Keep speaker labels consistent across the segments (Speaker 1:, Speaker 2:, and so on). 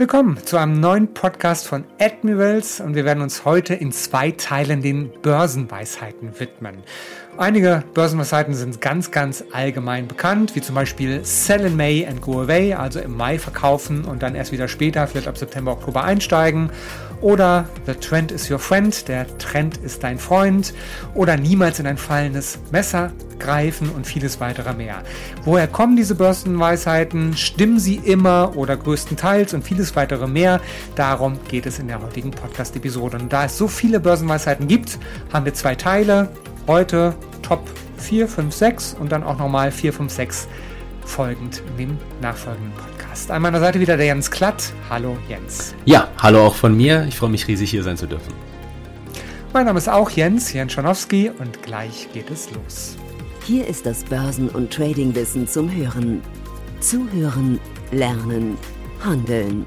Speaker 1: Willkommen zu einem neuen Podcast von Admirals und wir werden uns heute in zwei Teilen den Börsenweisheiten widmen. Einige Börsenweisheiten sind ganz, ganz allgemein bekannt, wie zum Beispiel Sell in May and Go Away, also im Mai verkaufen und dann erst wieder später, vielleicht ab September, Oktober einsteigen. Oder The Trend is your friend, der Trend ist dein Freund. Oder niemals in ein fallendes Messer greifen und vieles weitere mehr. Woher kommen diese Börsenweisheiten? Stimmen sie immer oder größtenteils und vieles weitere mehr? Darum geht es in der heutigen Podcast-Episode. Und da es so viele Börsenweisheiten gibt, haben wir zwei Teile. Heute Top 4, 5, 6 und dann auch nochmal 4, 5, 6 folgend in dem nachfolgenden Podcast. An meiner Seite wieder der Jens Klatt. Hallo Jens.
Speaker 2: Ja, hallo auch von mir. Ich freue mich riesig hier sein zu dürfen.
Speaker 1: Mein Name ist auch Jens, Jens Schanowski und gleich geht es los.
Speaker 3: Hier ist das Börsen- und Tradingwissen zum Hören. Zuhören, lernen, handeln.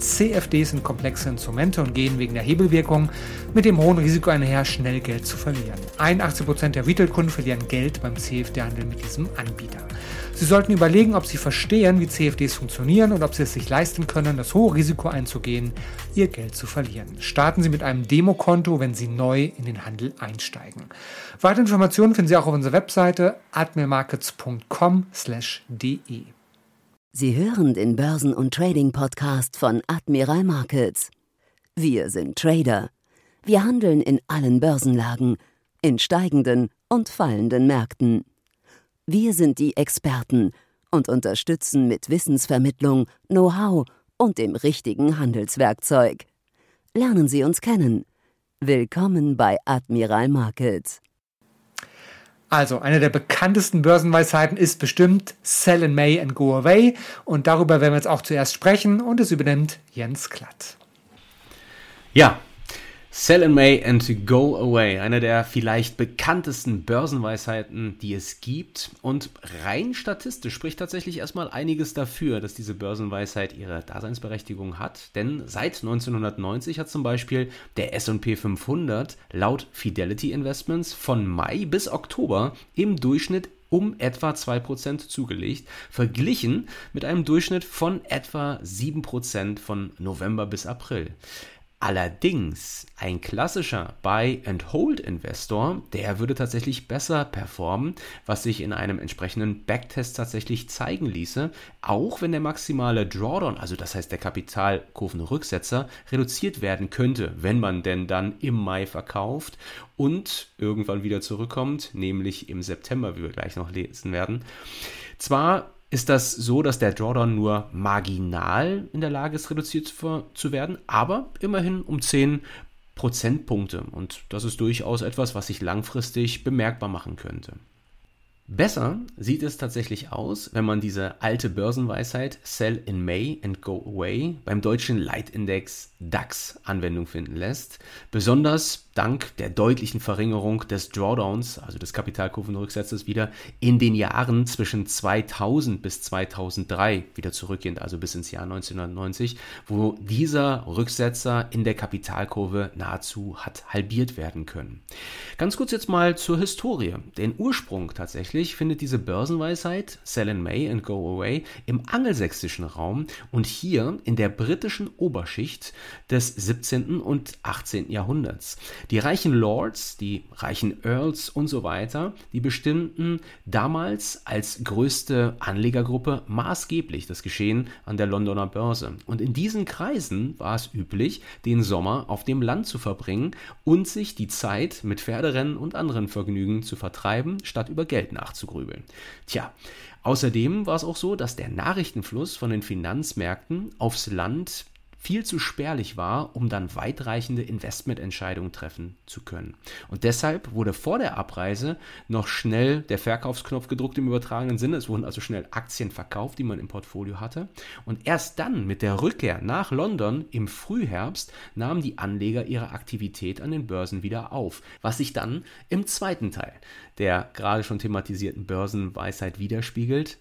Speaker 1: CFDs sind komplexe Instrumente und gehen wegen der Hebelwirkung mit dem hohen Risiko einher, schnell Geld zu verlieren. 81% der Retail-Kunden verlieren Geld beim CFD-Handel mit diesem Anbieter. Sie sollten überlegen, ob Sie verstehen, wie CFDs funktionieren und ob Sie es sich leisten können, das hohe Risiko einzugehen, Ihr Geld zu verlieren. Starten Sie mit einem Demokonto, wenn Sie neu in den Handel einsteigen. Weitere Informationen finden Sie auch auf unserer Webseite admirmarkets.com/de.
Speaker 3: Sie hören den Börsen- und Trading-Podcast von Admiral Markets. Wir sind Trader. Wir handeln in allen Börsenlagen, in steigenden und fallenden Märkten. Wir sind die Experten und unterstützen mit Wissensvermittlung, Know-how und dem richtigen Handelswerkzeug. Lernen Sie uns kennen. Willkommen bei Admiral Markets.
Speaker 1: Also, eine der bekanntesten Börsenweisheiten ist bestimmt Sell in May and Go Away. Und darüber werden wir jetzt auch zuerst sprechen und es übernimmt Jens Klatt.
Speaker 2: Ja, Sell in May and Go Away, eine der vielleicht bekanntesten Börsenweisheiten, die es gibt. Und rein statistisch spricht tatsächlich erstmal einiges dafür, dass diese Börsenweisheit ihre Daseinsberechtigung hat. Denn seit 1990 hat zum Beispiel der SP 500 laut Fidelity Investments von Mai bis Oktober im Durchschnitt um etwa 2% zugelegt, verglichen mit einem Durchschnitt von etwa 7% von November bis April. Allerdings ein klassischer Buy-and-Hold-Investor, der würde tatsächlich besser performen, was sich in einem entsprechenden Backtest tatsächlich zeigen ließe, auch wenn der maximale Drawdown, also das heißt der Kapitalkurvenrücksetzer, reduziert werden könnte, wenn man denn dann im Mai verkauft und irgendwann wieder zurückkommt, nämlich im September, wie wir gleich noch lesen werden. Zwar ist das so, dass der Drawdown nur marginal in der Lage ist, reduziert zu, werden, aber immerhin um 10 Prozentpunkte. Und das ist durchaus etwas, was sich langfristig bemerkbar machen könnte. Besser sieht es tatsächlich aus, wenn man diese alte Börsenweisheit Sell in May and Go Away beim deutschen Leitindex DAX Anwendung finden lässt. Besonders dank der deutlichen Verringerung des Drawdowns, also des Kapitalkurvenrücksetzes, wieder in den Jahren zwischen 2000 bis 2003 wieder zurückgehend, also bis ins Jahr 1990, wo dieser Rücksetzer in der Kapitalkurve nahezu hat halbiert werden können. Ganz kurz jetzt mal zur Historie. Den Ursprung tatsächlich findet diese Börsenweisheit Sell in May and Go Away im angelsächsischen Raum und hier in der britischen Oberschicht des 17. und 18. Jahrhunderts. Die reichen Lords, die reichen Earls und so weiter, die bestimmten damals als größte Anlegergruppe maßgeblich das Geschehen an der Londoner Börse. Und in diesen Kreisen war es üblich, den Sommer auf dem Land zu verbringen und sich die Zeit mit Pferderennen und anderen Vergnügen zu vertreiben, statt über Geld nachzugrübeln. Tja, Außerdem war es auch so, dass der Nachrichtenfluss von den Finanzmärkten aufs Land viel zu spärlich war, um dann weitreichende Investmententscheidungen treffen zu können. Und deshalb wurde vor der Abreise noch schnell der Verkaufsknopf gedruckt im übertragenen Sinne. Es wurden also schnell Aktien verkauft, die man im Portfolio hatte. Und erst dann mit der Rückkehr nach London im Frühherbst nahmen die Anleger ihre Aktivität an den Börsen wieder auf, was sich dann im zweiten Teil der gerade schon thematisierten Börsenweisheit widerspiegelt.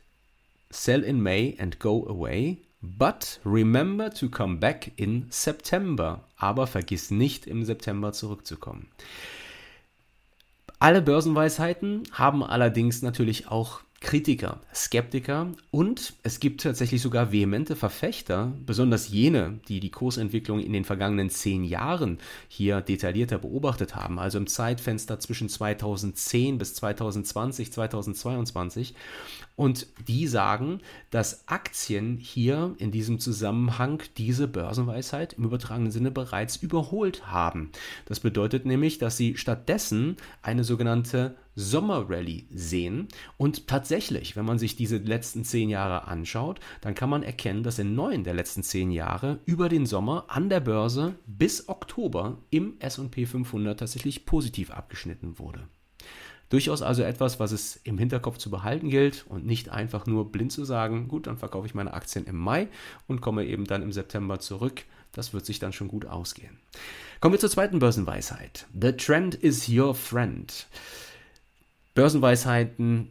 Speaker 2: Sell in May and go away, but remember to come back in September. Aber vergiss nicht, im September zurückzukommen. Alle Börsenweisheiten haben allerdings natürlich auch Kritiker, Skeptiker und es gibt tatsächlich sogar vehemente Verfechter, besonders jene, die die Kursentwicklung in den vergangenen zehn Jahren hier detaillierter beobachtet haben, also im Zeitfenster zwischen 2010 bis 2020, 2022. Und die sagen, dass Aktien hier in diesem Zusammenhang diese Börsenweisheit im übertragenen Sinne bereits überholt haben. Das bedeutet nämlich, dass sie stattdessen eine sogenannte Sommerrally sehen. Und tatsächlich, wenn man sich diese letzten zehn Jahre anschaut, dann kann man erkennen, dass in neun der letzten zehn Jahre über den Sommer an der Börse bis Oktober im SP 500 tatsächlich positiv abgeschnitten wurde. Durchaus also etwas, was es im Hinterkopf zu behalten gilt und nicht einfach nur blind zu sagen, gut, dann verkaufe ich meine Aktien im Mai und komme eben dann im September zurück. Das wird sich dann schon gut ausgehen. Kommen wir zur zweiten Börsenweisheit. The trend is your friend. Börsenweisheiten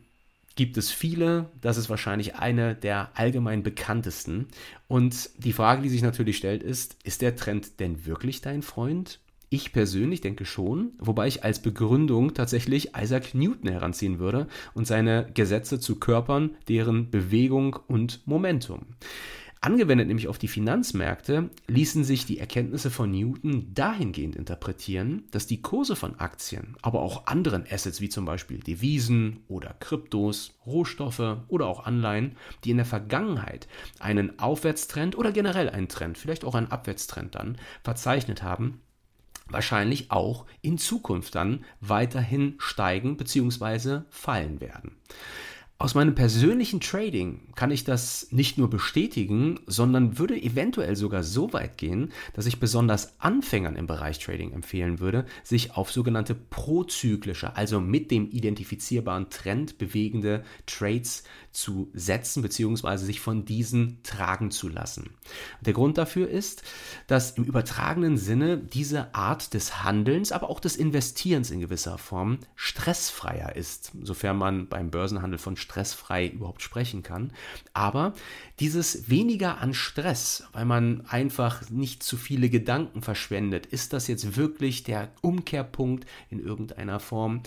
Speaker 2: gibt es viele. Das ist wahrscheinlich eine der allgemein bekanntesten. Und die Frage, die sich natürlich stellt, ist, ist der Trend denn wirklich dein Freund? Ich persönlich denke schon, wobei ich als Begründung tatsächlich Isaac Newton heranziehen würde und seine Gesetze zu Körpern, deren Bewegung und Momentum. Angewendet nämlich auf die Finanzmärkte ließen sich die Erkenntnisse von Newton dahingehend interpretieren, dass die Kurse von Aktien, aber auch anderen Assets wie zum Beispiel Devisen oder Kryptos, Rohstoffe oder auch Anleihen, die in der Vergangenheit einen Aufwärtstrend oder generell einen Trend, vielleicht auch einen Abwärtstrend dann verzeichnet haben, wahrscheinlich auch in Zukunft dann weiterhin steigen bzw. fallen werden. Aus meinem persönlichen Trading kann ich das nicht nur bestätigen, sondern würde eventuell sogar so weit gehen, dass ich besonders Anfängern im Bereich Trading empfehlen würde, sich auf sogenannte prozyklische, also mit dem identifizierbaren Trend bewegende Trades zu setzen bzw. sich von diesen tragen zu lassen. Der Grund dafür ist, dass im übertragenen Sinne diese Art des Handelns, aber auch des Investierens in gewisser Form stressfreier ist, sofern man beim Börsenhandel von stressfrei überhaupt sprechen kann. Aber dieses weniger an Stress, weil man einfach nicht zu viele Gedanken verschwendet, ist das jetzt wirklich der Umkehrpunkt in irgendeiner Form?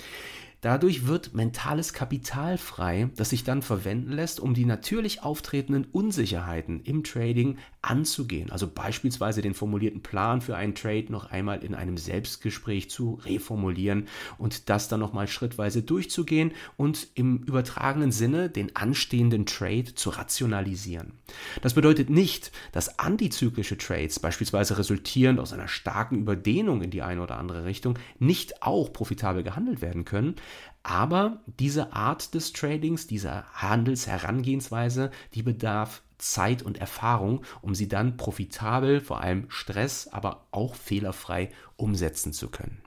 Speaker 2: Dadurch wird mentales Kapital frei, das sich dann verwenden lässt, um die natürlich auftretenden Unsicherheiten im Trading anzugehen. Also beispielsweise den formulierten Plan für einen Trade noch einmal in einem Selbstgespräch zu reformulieren und das dann nochmal schrittweise durchzugehen und im übertragenen Sinne den anstehenden Trade zu rationalisieren. Das bedeutet nicht, dass antizyklische Trades, beispielsweise resultierend aus einer starken Überdehnung in die eine oder andere Richtung, nicht auch profitabel gehandelt werden können. Aber diese Art des Tradings, dieser Handelsherangehensweise, die bedarf Zeit und Erfahrung, um sie dann profitabel, vor allem Stress, aber auch fehlerfrei umsetzen zu können.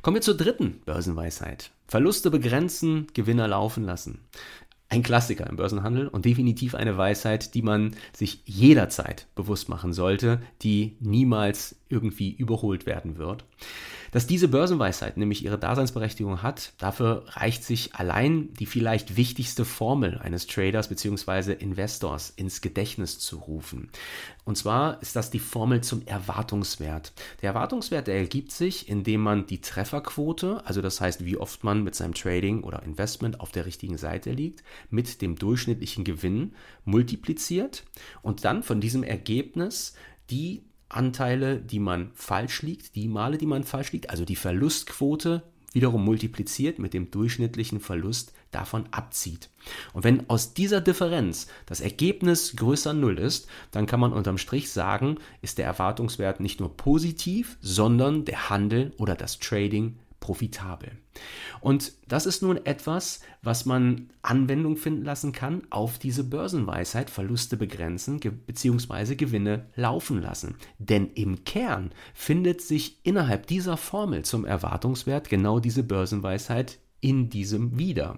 Speaker 2: Kommen wir zur dritten Börsenweisheit. Verluste begrenzen, Gewinner laufen lassen. Ein Klassiker im Börsenhandel und definitiv eine Weisheit, die man sich jederzeit bewusst machen sollte, die niemals irgendwie überholt werden wird. Dass diese Börsenweisheit nämlich ihre Daseinsberechtigung hat, dafür reicht sich allein die vielleicht wichtigste Formel eines Traders bzw. Investors ins Gedächtnis zu rufen. Und zwar ist das die Formel zum Erwartungswert. Der Erwartungswert, der ergibt sich, indem man die Trefferquote, also das heißt, wie oft man mit seinem Trading oder Investment auf der richtigen Seite liegt, mit dem durchschnittlichen Gewinn multipliziert und dann von diesem Ergebnis die Anteile, die man falsch liegt, die Male, die man falsch liegt, also die Verlustquote wiederum multipliziert mit dem durchschnittlichen Verlust davon abzieht. Und wenn aus dieser Differenz das Ergebnis größer Null ist, dann kann man unterm Strich sagen, ist der Erwartungswert nicht nur positiv, sondern der Handel oder das Trading profitabel. Und das ist nun etwas, was man Anwendung finden lassen kann auf diese Börsenweisheit, Verluste begrenzen bzw. Gewinne laufen lassen. Denn im Kern findet sich innerhalb dieser Formel zum Erwartungswert genau diese Börsenweisheit in diesem wieder.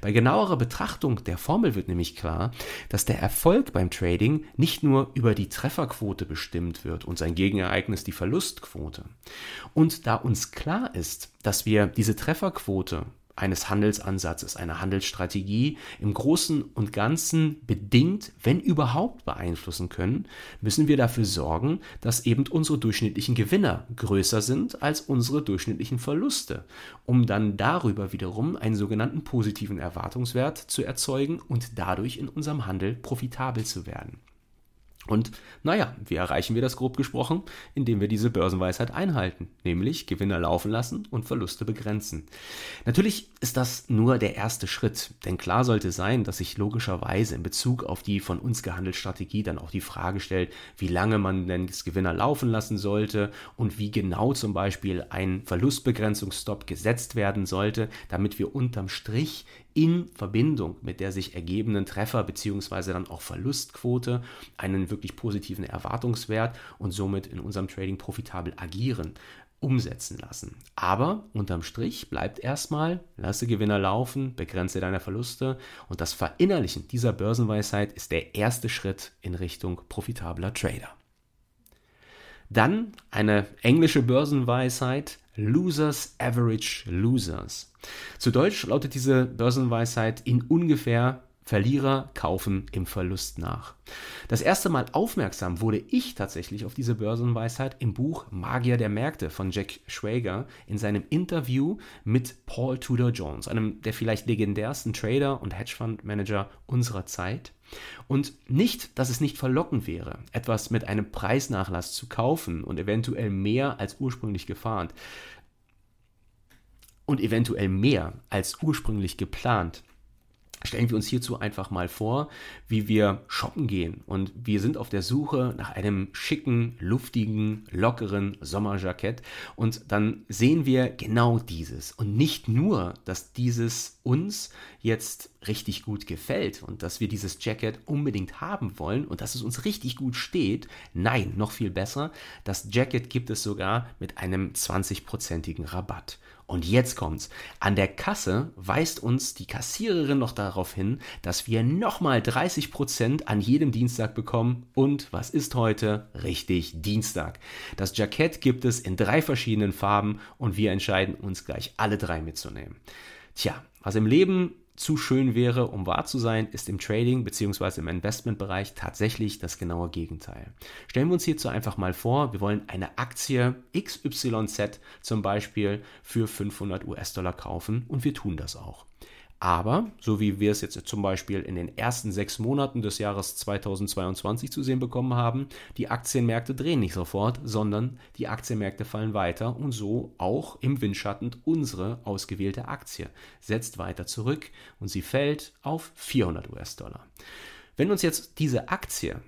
Speaker 2: Bei genauerer Betrachtung der Formel wird nämlich klar, dass der Erfolg beim Trading nicht nur über die Trefferquote bestimmt wird und sein Gegenereignis die Verlustquote. Und da uns klar ist, dass wir diese Trefferquote eines Handelsansatzes, einer Handelsstrategie im Großen und Ganzen bedingt, wenn überhaupt beeinflussen können, müssen wir dafür sorgen, dass eben unsere durchschnittlichen Gewinner größer sind als unsere durchschnittlichen Verluste, um dann darüber wiederum einen sogenannten positiven Erwartungswert zu erzeugen und dadurch in unserem Handel profitabel zu werden. Und naja, wie erreichen wir das grob gesprochen? Indem wir diese Börsenweisheit einhalten, nämlich Gewinner laufen lassen und Verluste begrenzen. Natürlich ist das nur der erste Schritt, denn klar sollte sein, dass sich logischerweise in Bezug auf die von uns gehandelte Strategie dann auch die Frage stellt, wie lange man denn das Gewinner laufen lassen sollte und wie genau zum Beispiel ein Verlustbegrenzungsstopp gesetzt werden sollte, damit wir unterm Strich in Verbindung mit der sich ergebenden Treffer bzw. dann auch Verlustquote einen wirklich positiven Erwartungswert und somit in unserem Trading profitabel agieren umsetzen lassen. Aber unterm Strich bleibt erstmal, lasse Gewinner laufen, begrenze deine Verluste und das Verinnerlichen dieser Börsenweisheit ist der erste Schritt in Richtung profitabler Trader. Dann eine englische Börsenweisheit, Losers Average Losers. Zu Deutsch lautet diese Börsenweisheit in ungefähr Verlierer kaufen im Verlust nach. Das erste Mal aufmerksam wurde ich tatsächlich auf diese Börsenweisheit im Buch Magier der Märkte von Jack Schwager in seinem Interview mit Paul Tudor Jones, einem der vielleicht legendärsten Trader und Hedgefondsmanager unserer Zeit. Und nicht, dass es nicht verlockend wäre, etwas mit einem Preisnachlass zu kaufen und eventuell mehr als ursprünglich gefahren und eventuell mehr als ursprünglich geplant. Stellen wir uns hierzu einfach mal vor, wie wir shoppen gehen. Und wir sind auf der Suche nach einem schicken, luftigen, lockeren Sommerjackett. Und dann sehen wir genau dieses. Und nicht nur, dass dieses uns jetzt richtig gut gefällt und dass wir dieses Jacket unbedingt haben wollen und dass es uns richtig gut steht. Nein, noch viel besser, das Jacket gibt es sogar mit einem 20-prozentigen Rabatt. Und jetzt kommt's. An der Kasse weist uns die Kassiererin noch darauf hin, dass wir nochmal 30% an jedem Dienstag bekommen. Und was ist heute? Richtig, Dienstag. Das Jackett gibt es in drei verschiedenen Farben und wir entscheiden uns gleich alle drei mitzunehmen. Tja, was im Leben zu schön wäre, um wahr zu sein, ist im Trading bzw. im Investmentbereich tatsächlich das genaue Gegenteil. Stellen wir uns hierzu einfach mal vor, wir wollen eine Aktie XYZ zum Beispiel für 500 US-Dollar kaufen und wir tun das auch. Aber, so wie wir es jetzt zum Beispiel in den ersten sechs Monaten des Jahres 2022 zu sehen bekommen haben, die Aktienmärkte drehen nicht sofort, sondern die Aktienmärkte fallen weiter und so auch im Windschatten unsere ausgewählte Aktie setzt weiter zurück und sie fällt auf 400 US-Dollar. Wenn uns jetzt diese Aktie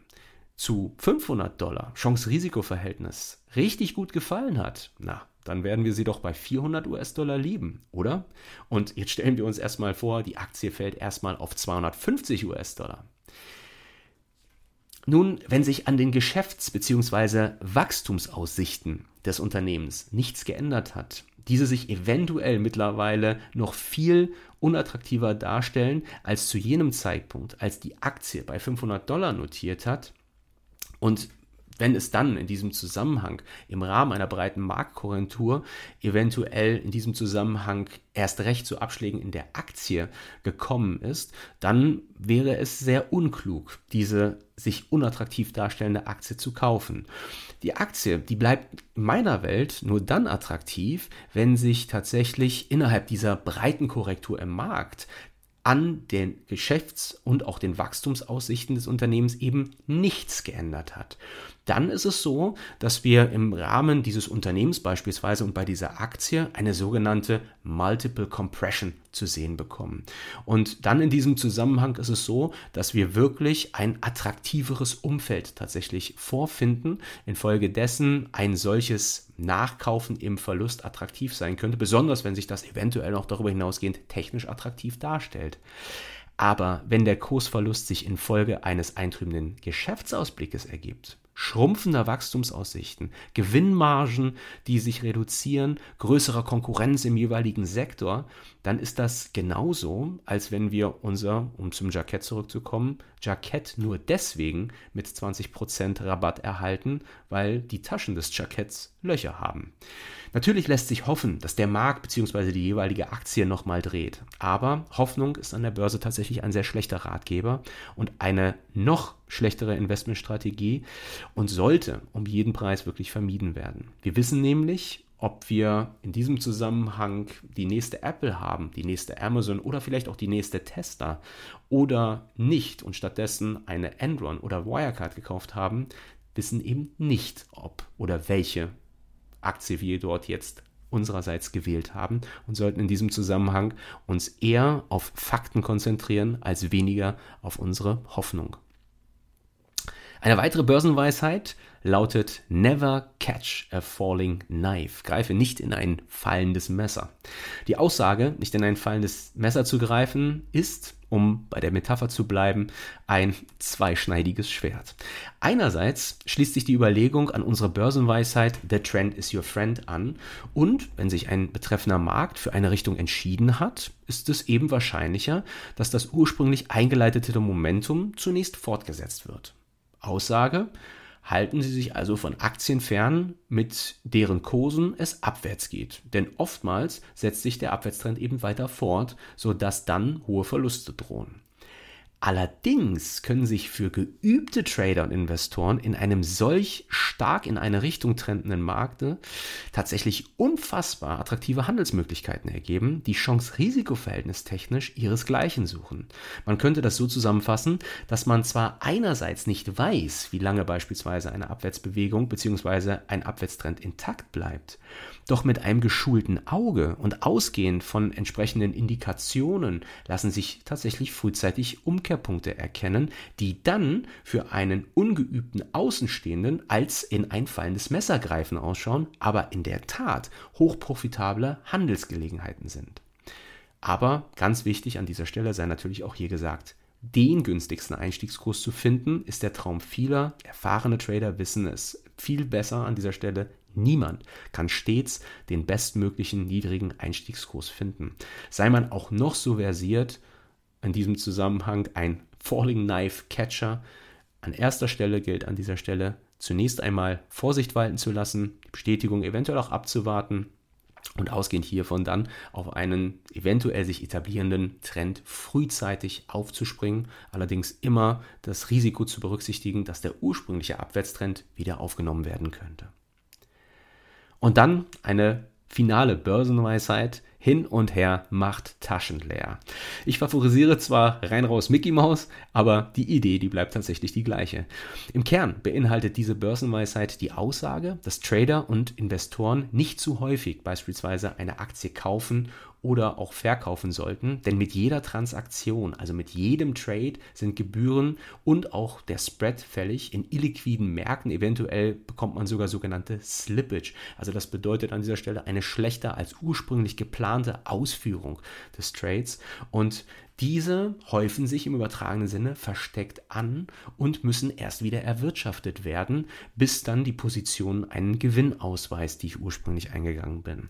Speaker 2: zu 500 Dollar Chance-Risiko-Verhältnis richtig gut gefallen hat, na, dann werden wir sie doch bei 400 US-Dollar lieben, oder? Und jetzt stellen wir uns erstmal vor, die Aktie fällt erstmal auf 250 US-Dollar. Nun, wenn sich an den Geschäfts- bzw. Wachstumsaussichten des Unternehmens nichts geändert hat, diese sich eventuell mittlerweile noch viel unattraktiver darstellen als zu jenem Zeitpunkt, als die Aktie bei 500 Dollar notiert hat und wenn es dann in diesem Zusammenhang im Rahmen einer breiten Marktkorrektur eventuell in diesem Zusammenhang erst recht zu Abschlägen in der Aktie gekommen ist, dann wäre es sehr unklug, diese sich unattraktiv darstellende Aktie zu kaufen. Die Aktie, die bleibt in meiner Welt nur dann attraktiv, wenn sich tatsächlich innerhalb dieser breiten Korrektur im Markt an den Geschäfts- und auch den Wachstumsaussichten des Unternehmens eben nichts geändert hat. Dann ist es so, dass wir im Rahmen dieses Unternehmens beispielsweise und bei dieser Aktie eine sogenannte Multiple Compression zu sehen bekommen. Und dann in diesem Zusammenhang ist es so, dass wir wirklich ein attraktiveres Umfeld tatsächlich vorfinden, infolgedessen ein solches Nachkaufen im Verlust attraktiv sein könnte, besonders wenn sich das eventuell auch darüber hinausgehend technisch attraktiv darstellt. Aber wenn der Kursverlust sich infolge eines eintrübenden Geschäftsausblickes ergibt, schrumpfender Wachstumsaussichten, Gewinnmargen, die sich reduzieren, größerer Konkurrenz im jeweiligen Sektor, dann ist das genauso, als wenn wir unser, um zum Jackett zurückzukommen, Jackett nur deswegen mit 20% Rabatt erhalten, weil die Taschen des Jacketts Löcher haben. Natürlich lässt sich hoffen, dass der Markt bzw. die jeweilige Aktie nochmal dreht. Aber Hoffnung ist an der Börse tatsächlich ein sehr schlechter Ratgeber und eine noch schlechtere Investmentstrategie und sollte um jeden Preis wirklich vermieden werden. Wir wissen nämlich, ob wir in diesem Zusammenhang die nächste Apple haben, die nächste Amazon oder vielleicht auch die nächste Tesla oder nicht und stattdessen eine Enron oder Wirecard gekauft haben, wissen eben nicht, ob oder welche Aktie wir dort jetzt unsererseits gewählt haben und sollten in diesem Zusammenhang uns eher auf Fakten konzentrieren als weniger auf unsere Hoffnung. Eine weitere Börsenweisheit lautet Never catch a falling knife. Greife nicht in ein fallendes Messer. Die Aussage, nicht in ein fallendes Messer zu greifen, ist, um bei der Metapher zu bleiben, ein zweischneidiges Schwert. Einerseits schließt sich die Überlegung an unsere Börsenweisheit The Trend is your friend an und wenn sich ein betreffender Markt für eine Richtung entschieden hat, ist es eben wahrscheinlicher, dass das ursprünglich eingeleitete Momentum zunächst fortgesetzt wird. Aussage, halten Sie sich also von Aktien fern, mit deren Kursen es abwärts geht. Denn oftmals setzt sich der Abwärtstrend eben weiter fort, sodass dann hohe Verluste drohen. Allerdings können sich für geübte Trader und Investoren in einem solch stark in eine Richtung trendenden Markte tatsächlich unfassbar attraktive Handelsmöglichkeiten ergeben, die Chance-Risiko-Verhältnis technisch ihresgleichen suchen. Man könnte das so zusammenfassen, dass man zwar einerseits nicht weiß, wie lange beispielsweise eine Abwärtsbewegung bzw. ein Abwärtstrend intakt bleibt, doch mit einem geschulten Auge und ausgehend von entsprechenden Indikationen lassen sich tatsächlich frühzeitig Umkehrpunkte erkennen, die dann für einen ungeübten Außenstehenden als in ein fallendes Messer ausschauen, aber in der Tat hochprofitable Handelsgelegenheiten sind. Aber ganz wichtig an dieser Stelle sei natürlich auch hier gesagt, den günstigsten Einstiegskurs zu finden, ist der Traum vieler. Erfahrene Trader wissen es viel besser an dieser Stelle Niemand kann stets den bestmöglichen niedrigen Einstiegskurs finden. Sei man auch noch so versiert, in diesem Zusammenhang ein Falling Knife Catcher. An erster Stelle gilt an dieser Stelle zunächst einmal Vorsicht walten zu lassen, die Bestätigung eventuell auch abzuwarten und ausgehend hiervon dann auf einen eventuell sich etablierenden Trend frühzeitig aufzuspringen, allerdings immer das Risiko zu berücksichtigen, dass der ursprüngliche Abwärtstrend wieder aufgenommen werden könnte. Und dann eine finale Börsenweisheit. Hin und her macht Taschen leer. Ich favorisiere zwar rein raus Mickey Mouse, aber die Idee, die bleibt tatsächlich die gleiche. Im Kern beinhaltet diese Börsenweisheit die Aussage, dass Trader und Investoren nicht zu häufig beispielsweise eine Aktie kaufen oder auch verkaufen sollten. Denn mit jeder Transaktion, also mit jedem Trade, sind Gebühren und auch der Spread fällig. In illiquiden Märkten eventuell bekommt man sogar sogenannte Slippage. Also das bedeutet an dieser Stelle eine schlechter als ursprünglich geplante Ausführung des Trades. Und diese häufen sich im übertragenen Sinne versteckt an und müssen erst wieder erwirtschaftet werden, bis dann die Position einen Gewinn ausweist, die ich ursprünglich eingegangen bin.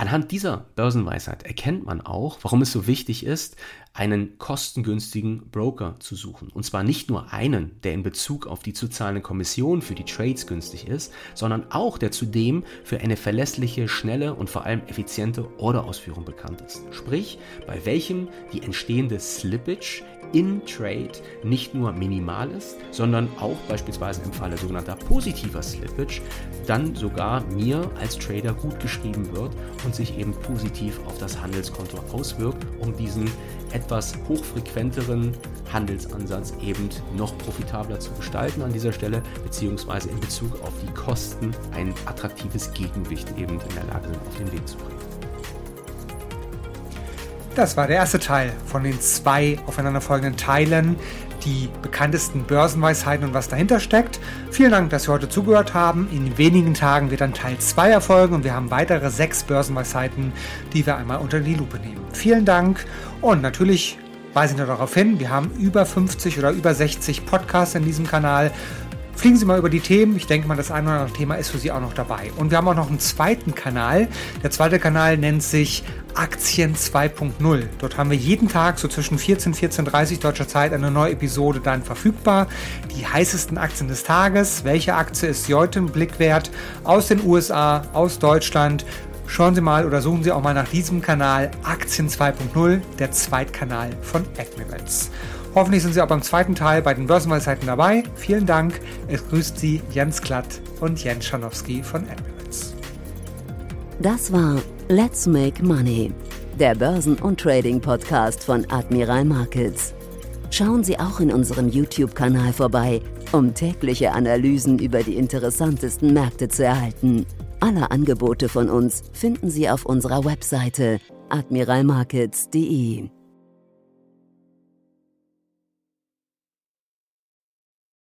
Speaker 2: Anhand dieser Börsenweisheit erkennt man auch, warum es so wichtig ist, einen kostengünstigen Broker zu suchen. Und zwar nicht nur einen, der in Bezug auf die zu zahlende Kommission für die Trades günstig ist, sondern auch der zudem für eine verlässliche, schnelle und vor allem effiziente Orderausführung bekannt ist. Sprich, bei welchem die entstehenden bestehende Slippage in Trade nicht nur minimal ist, sondern auch beispielsweise im Falle sogenannter positiver Slippage dann sogar mir als Trader gut geschrieben wird und sich eben positiv auf das Handelskonto auswirkt, um diesen etwas hochfrequenteren Handelsansatz eben noch profitabler zu gestalten an dieser Stelle, beziehungsweise in Bezug auf die Kosten ein attraktives Gegengewicht eben in der Lage sind, auf den Weg zu bringen.
Speaker 1: Das war der erste Teil von den zwei aufeinanderfolgenden Teilen, die bekanntesten Börsenweisheiten und was dahinter steckt. Vielen Dank, dass Sie heute zugehört haben. In wenigen Tagen wird dann Teil 2 erfolgen und wir haben weitere sechs Börsenweisheiten, die wir einmal unter die Lupe nehmen. Vielen Dank und natürlich weise ich nur darauf hin, wir haben über 50 oder über 60 Podcasts in diesem Kanal. Fliegen Sie mal über die Themen. Ich denke mal, das eine oder andere Thema ist für Sie auch noch dabei. Und wir haben auch noch einen zweiten Kanal. Der zweite Kanal nennt sich Aktien 2.0. Dort haben wir jeden Tag so zwischen 14 und 14.30 deutscher Zeit eine neue Episode dann verfügbar. Die heißesten Aktien des Tages. Welche Aktie ist heute im Blick wert? Aus den USA, aus Deutschland. Schauen Sie mal oder suchen Sie auch mal nach diesem Kanal Aktien 2.0, der Zweitkanal von Admirals. Hoffentlich sind Sie auch beim zweiten Teil bei den Börsenweisheiten dabei. Vielen Dank. Es grüßt Sie Jens Klatt und Jens Schanowski von Admirals.
Speaker 3: Das war Let's Make Money, der Börsen- und Trading-Podcast von Admiral Markets. Schauen Sie auch in unserem YouTube-Kanal vorbei, um tägliche Analysen über die interessantesten Märkte zu erhalten. Alle Angebote von uns finden Sie auf unserer Webseite admiralmarkets.de.